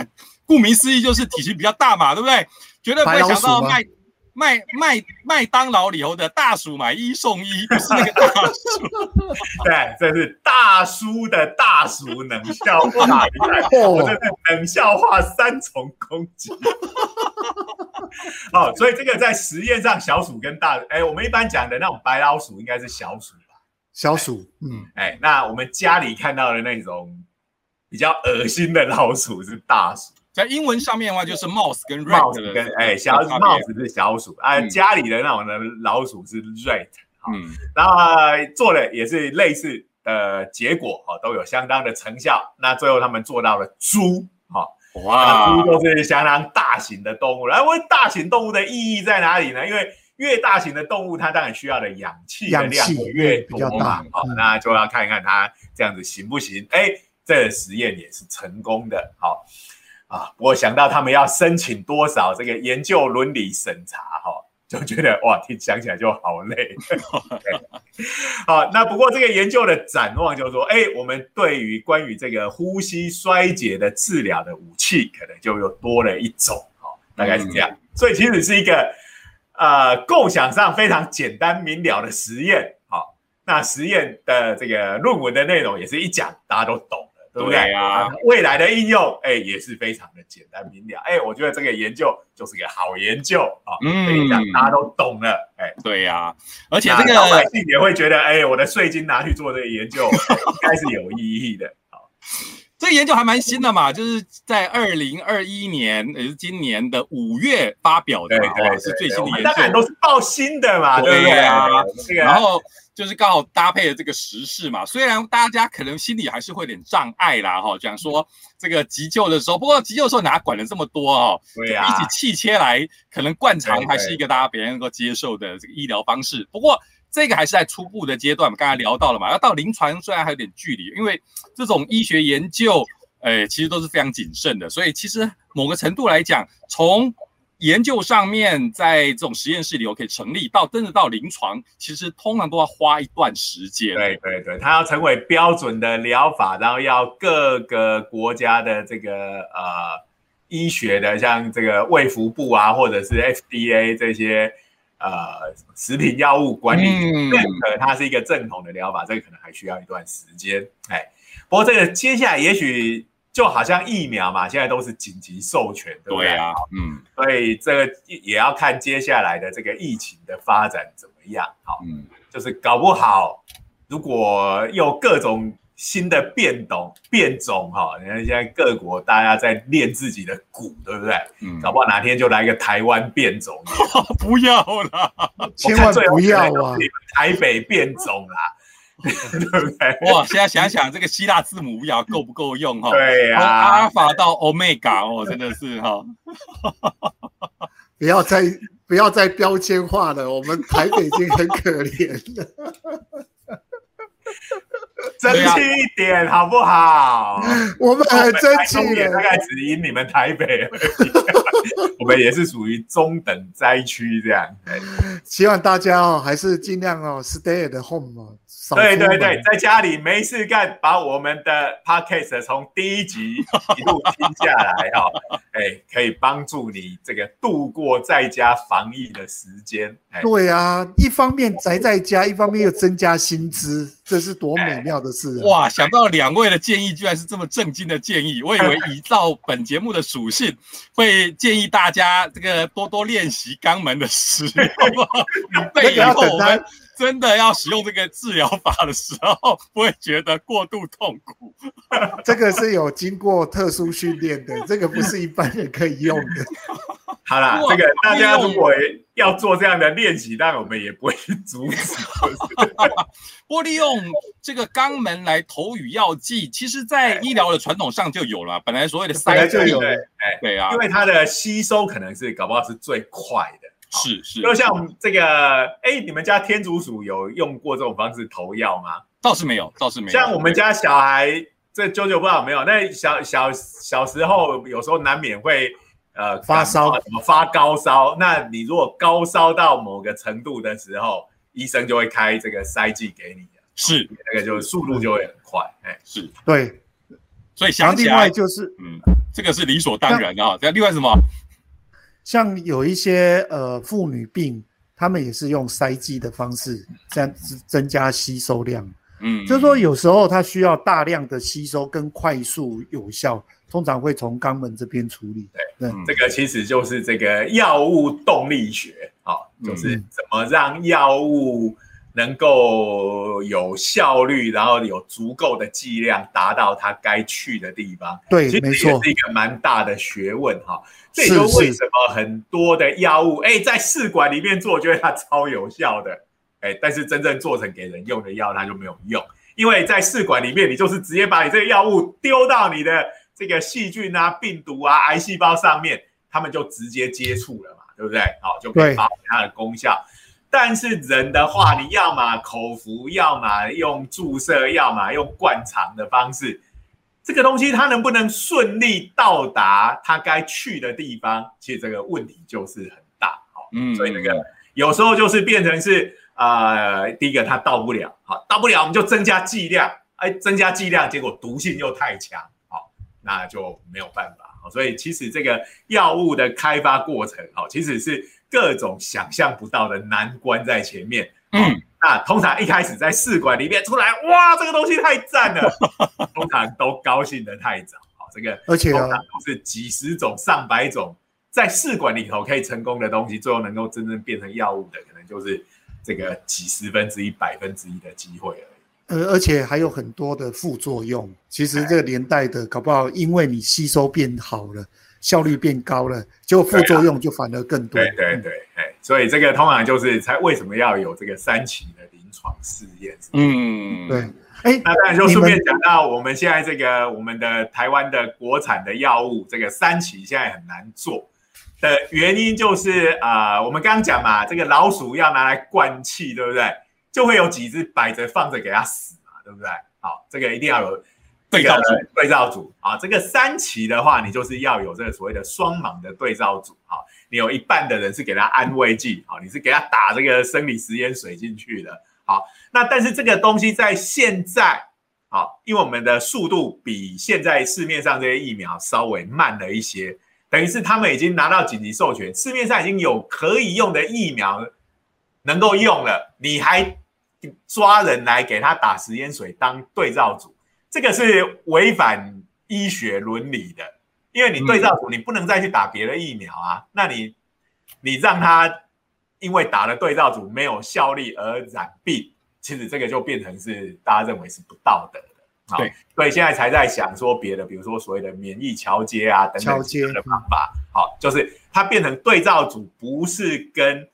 顾名思义就是体型比较大嘛，对不对？绝对不会想到麦麦麦麦当劳里头的大叔买一送一，不是那个大叔。对，这是大叔的大叔冷笑话，我这是冷笑话三重攻击。哦，所以这个在实验上，小鼠跟大，哎，我们一般讲的那种白老鼠应该是小鼠吧？小鼠，嗯，哎，那我们家里看到的那种比较恶心的老鼠是大鼠。在英文上面的话，就是 mouse 跟 rat 跟哎小 mouse 是小鼠啊，家里的那种的老鼠是 rat 嗯，然后做的也是类似的结果哈，都有相当的成效。那最后他们做到了猪哈，哇，猪都是相当大型的动物。然后大型动物的意义在哪里呢？因为越大型的动物，它当然需要的氧气的量越多嘛，好，那就要看一看它这样子行不行。哎，这个实验也是成功的，好。啊，我想到他们要申请多少这个研究伦理审查，哈，就觉得哇，听想起来就好累。好，那不过这个研究的展望就是说，哎，我们对于关于这个呼吸衰竭的治疗的武器，可能就又多了一种，哈，大概是这样。所以其实是一个呃构想上非常简单明了的实验，好，那实验的这个论文的内容也是一讲大家都懂。对不对啊？未来的应用，哎，也是非常的简单明了。哎，我觉得这个研究就是个好研究啊。嗯，讲大家都懂了。哎，对呀，而且这个老百姓也会觉得，哎，我的税金拿去做这个研究，应该是有意义的。好，这个研究还蛮新的嘛，就是在二零二一年，也是今年的五月发表的，对，是最新的研究。当然都是报新的嘛，对不对？然后。就是刚好搭配了这个时事嘛，虽然大家可能心里还是会有点障碍啦，哈，讲说这个急救的时候，不过急救的时候哪管了这么多哦？对啊，比起气切来，可能灌肠还是一个大家别人能够接受的这个医疗方式。不过这个还是在初步的阶段，刚才聊到了嘛，要到临床虽然还有点距离，因为 这种医学研究，哎，其实都是非常谨慎的，所以其实某个程度来讲，从研究上面，在这种实验室里我可以成立，到真的到临床，其实通常都要花一段时间。对对对，它要成为标准的疗法，然后要各个国家的这个呃医学的，像这个卫福部啊，或者是 FDA 这些呃食品药物管理认可它是一个正统的疗法，这个可能还需要一段时间。哎，不过这个接下来也许。就好像疫苗嘛，现在都是紧急授权，对不对啊？嗯，所以这个也要看接下来的这个疫情的发展怎么样。好，嗯，就是搞不好，如果又各种新的变种变种哈，你看现在各国大家在练自己的鼓，对不对？嗯，搞不好哪天就来一个台湾变种，不要啦，千万不要啊！台北变种啦，对不对？哇，现在想想这个希腊字母表够不够用哈？对呀，从阿尔法到欧米伽哦，真的是哈，不要再不要再标签化了，我们台北已经很可怜了。争气一点好不好？我们很争气的，大概只赢你们台北。我们也是属于中等灾区这样。希望大家哦，还是尽量哦，stay at home 哦。对对对，在家里没事干，把我们的 podcast 从第一集一路听下来哈，哎，可以帮助你这个度过在家防疫的时间。对啊，一方面宅在家，一方面又增加薪资，这是多美妙的事啊！哇，想到两位的建议居然是这么正经的建议，我以为依照本节目的属性，会建议大家这个多多练习肛门的使用，你备以后我们。真的要使用这个治疗法的时候，不会觉得过度痛苦。这个是有经过特殊训练的，这个不是一般人可以用的。好啦，这个大家如果要做这样的练习，但我们也不会去阻止。不过利用这个肛门来投与药剂，其实在医疗的传统上就有了。本来所谓的塞就有，哎，对啊，因为它的吸收可能是搞不好是最快的。是是，就像这个，哎，你们家天竺鼠有用过这种方式投药吗？倒是没有，倒是没有。像我们家小孩，这九九不知道有没有？那小小小时候有时候难免会呃发烧，什么发高烧。那你如果高烧到某个程度的时候，医生就会开这个塞剂给你，是那个就速度就会很快。哎，是对，所以想另外就是，嗯，这个是理所当然的啊。这另外什么？像有一些呃妇女病，他们也是用塞剂的方式，这样子增加吸收量。嗯，就是说有时候它需要大量的吸收跟快速有效，通常会从肛门这边处理。对，这个其实就是这个药物动力学，好，就是怎么让药物。能够有效率，然后有足够的剂量达到它该去的地方。对，其实也是一个蛮大的学问哈。这也就为什么很多的药物，哎，在试管里面做，觉得它超有效的，哎，但是真正做成给人用的药，它就没有用。因为在试管里面，你就是直接把你这个药物丢到你的这个细菌啊、病毒啊、癌细胞上面，他们就直接接触了嘛，对不对？好，就可以发挥它的功效。但是人的话，你要么口服，要么用注射，要么用灌肠的方式，这个东西它能不能顺利到达它该去的地方？其实这个问题就是很大，好，嗯，所以那个有时候就是变成是呃，第一个它到不了，好，到不了我们就增加剂量，哎，增加剂量，结果毒性又太强，好，那就没有办法，好，所以其实这个药物的开发过程，好，其实是。各种想象不到的难关在前面，嗯，那通常一开始在试管里面出来，哇，这个东西太赞了，通常都高兴的太早，好，这个而且通常都是几十种、上百种在试管里头可以成功的东西，最后能够真正变成药物的，可能就是这个几十分之一、百分之一的机会而已。呃，而且还有很多的副作用，其实这个年代的搞不好，因为你吸收变好了。效率变高了，结果副作用就反而更多。对对对，哎，所以这个通常就是才为什么要有这个三期的临床试验？嗯，对。哎，那当然就顺便讲到我们现在这个我们的台湾的国产的药物，这个三期现在很难做的原因就是啊，我们刚刚讲嘛，这个老鼠要拿来灌气，对不对？就会有几只摆着放着给它死嘛，对不对？好，这个一定要有。对照组，对照组啊，这个三期的话，你就是要有这个所谓的双盲的对照组啊。你有一半的人是给他安慰剂，好，你是给他打这个生理食盐水进去的。好，那但是这个东西在现在，好，因为我们的速度比现在市面上这些疫苗稍微慢了一些，等于是他们已经拿到紧急授权，市面上已经有可以用的疫苗能够用了，你还抓人来给他打食盐水当对照组。这个是违反医学伦理的，因为你对照组你不能再去打别的疫苗啊，那你你让他因为打了对照组没有效力而染病，其实这个就变成是大家认为是不道德的。好对，所以现在才在想说别的，比如说所谓的免疫桥接啊等等的方法。好，就是它变成对照组，不是跟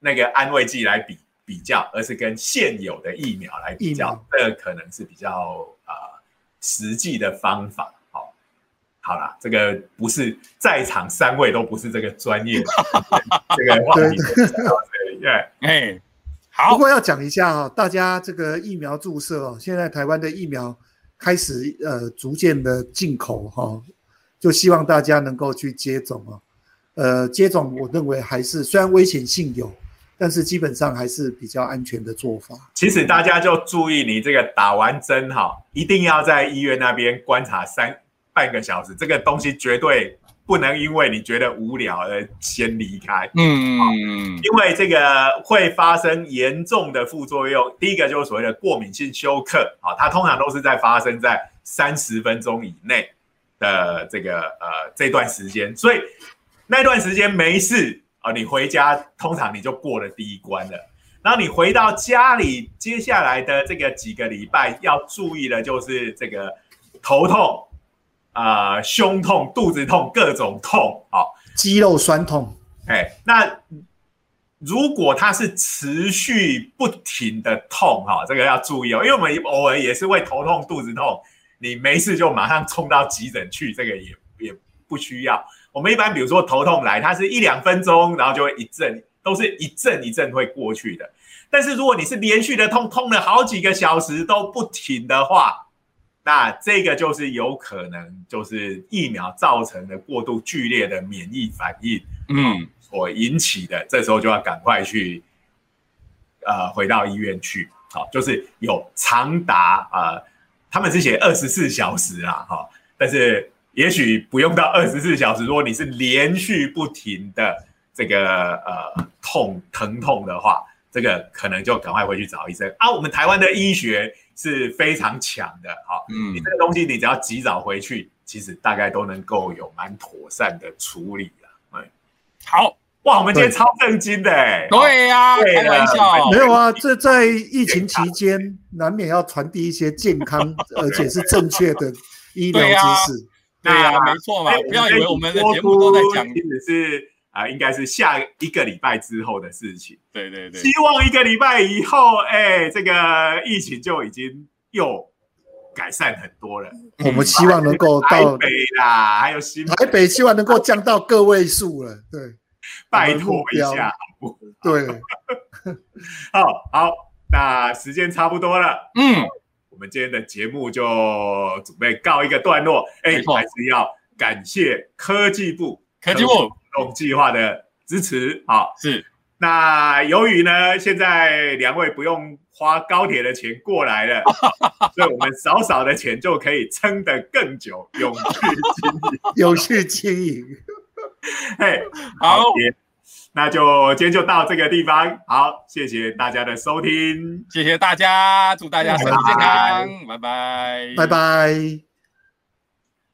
那个安慰剂来比比较，而是跟现有的疫苗来比较这个可能是比较呃实际的方法。好，好啦，这个不是在场三位都不是这个专业 这个话题，对，哎，不好，过要讲一下哈、大家这个疫苗注射哦，现在台湾的疫苗开始呃逐渐的进口哈、就希望大家能够去接种哦。呃，接种我认为还是虽然危险性有，但是基本上还是比较安全的做法。其实大家就注意，你这个打完针哈，一定要在医院那边观察三半个小时，这个东西绝对不能因为你觉得无聊而先离开，嗯，因为这个会发生严重的副作用。第一个就是所谓的过敏性休克，啊，它通常都是在发生在三十分钟以内的这个呃这段时间，所以那段时间没事啊，你回家通常你就过了第一关了。然后你回到家里，接下来的这个几个礼拜要注意的就是这个头痛、啊、胸痛、肚子痛，各种痛，好、肌肉酸痛，哎，那如果它是持续不停的痛，哈，这个要注意哦，因为我们偶尔也是会头痛、肚子痛，你没事就马上冲到急诊去，这个也也不需要。我们一般比如说头痛来，它是一两分钟，然后就会一阵，都是一阵一阵会过去的。但是如果你是连续的痛，痛了好几个小时都不停的话，那这个就是有可能就是疫苗造成的过度剧烈的免疫反应。嗯，所引起的，这时候就要赶快去，呃，回到医院去。好，就是有长达呃，他们是写二十四小时啦，哈，但是也许不用到二十四小时，如果你是连续不停的这个呃痛疼痛的话，这个可能就赶快回去找医生啊。我们台湾的医学是非常强的，好，嗯你这个东西你只要及早回去，其实大概都能够有蛮妥善的处理了。哎，好，哇，我们今天超震惊的哎！对呀，对开玩笑，没有啊，这在疫情期间难免要传递一些健康 而且是正确的医疗知识。对呀，那没错嘛哎，不要以为我们的播节目都在出讲，其实是啊、应该是下一个礼拜之后的事情。对对对希，望一个礼拜以后，哎，这个疫情就已经又改善很多了。我们希望能够到台北啦，还有新台北，希望能够降到个位数了。对拜托一下。对，好好，那时间差不多了。嗯，我们今天的节目就准备告一个段落。哎还是要感谢科技部科技部活动计划的支持。好，是那由于呢，现在两位不用花高铁的钱过来了，所以我们少少的钱就可以撑得更久，永续经营。永续经营。嘿，好，也那就今天就到这个地方。好，谢谢大家的收听。谢谢大家，祝大家身体健拜拜康，拜拜，拜拜。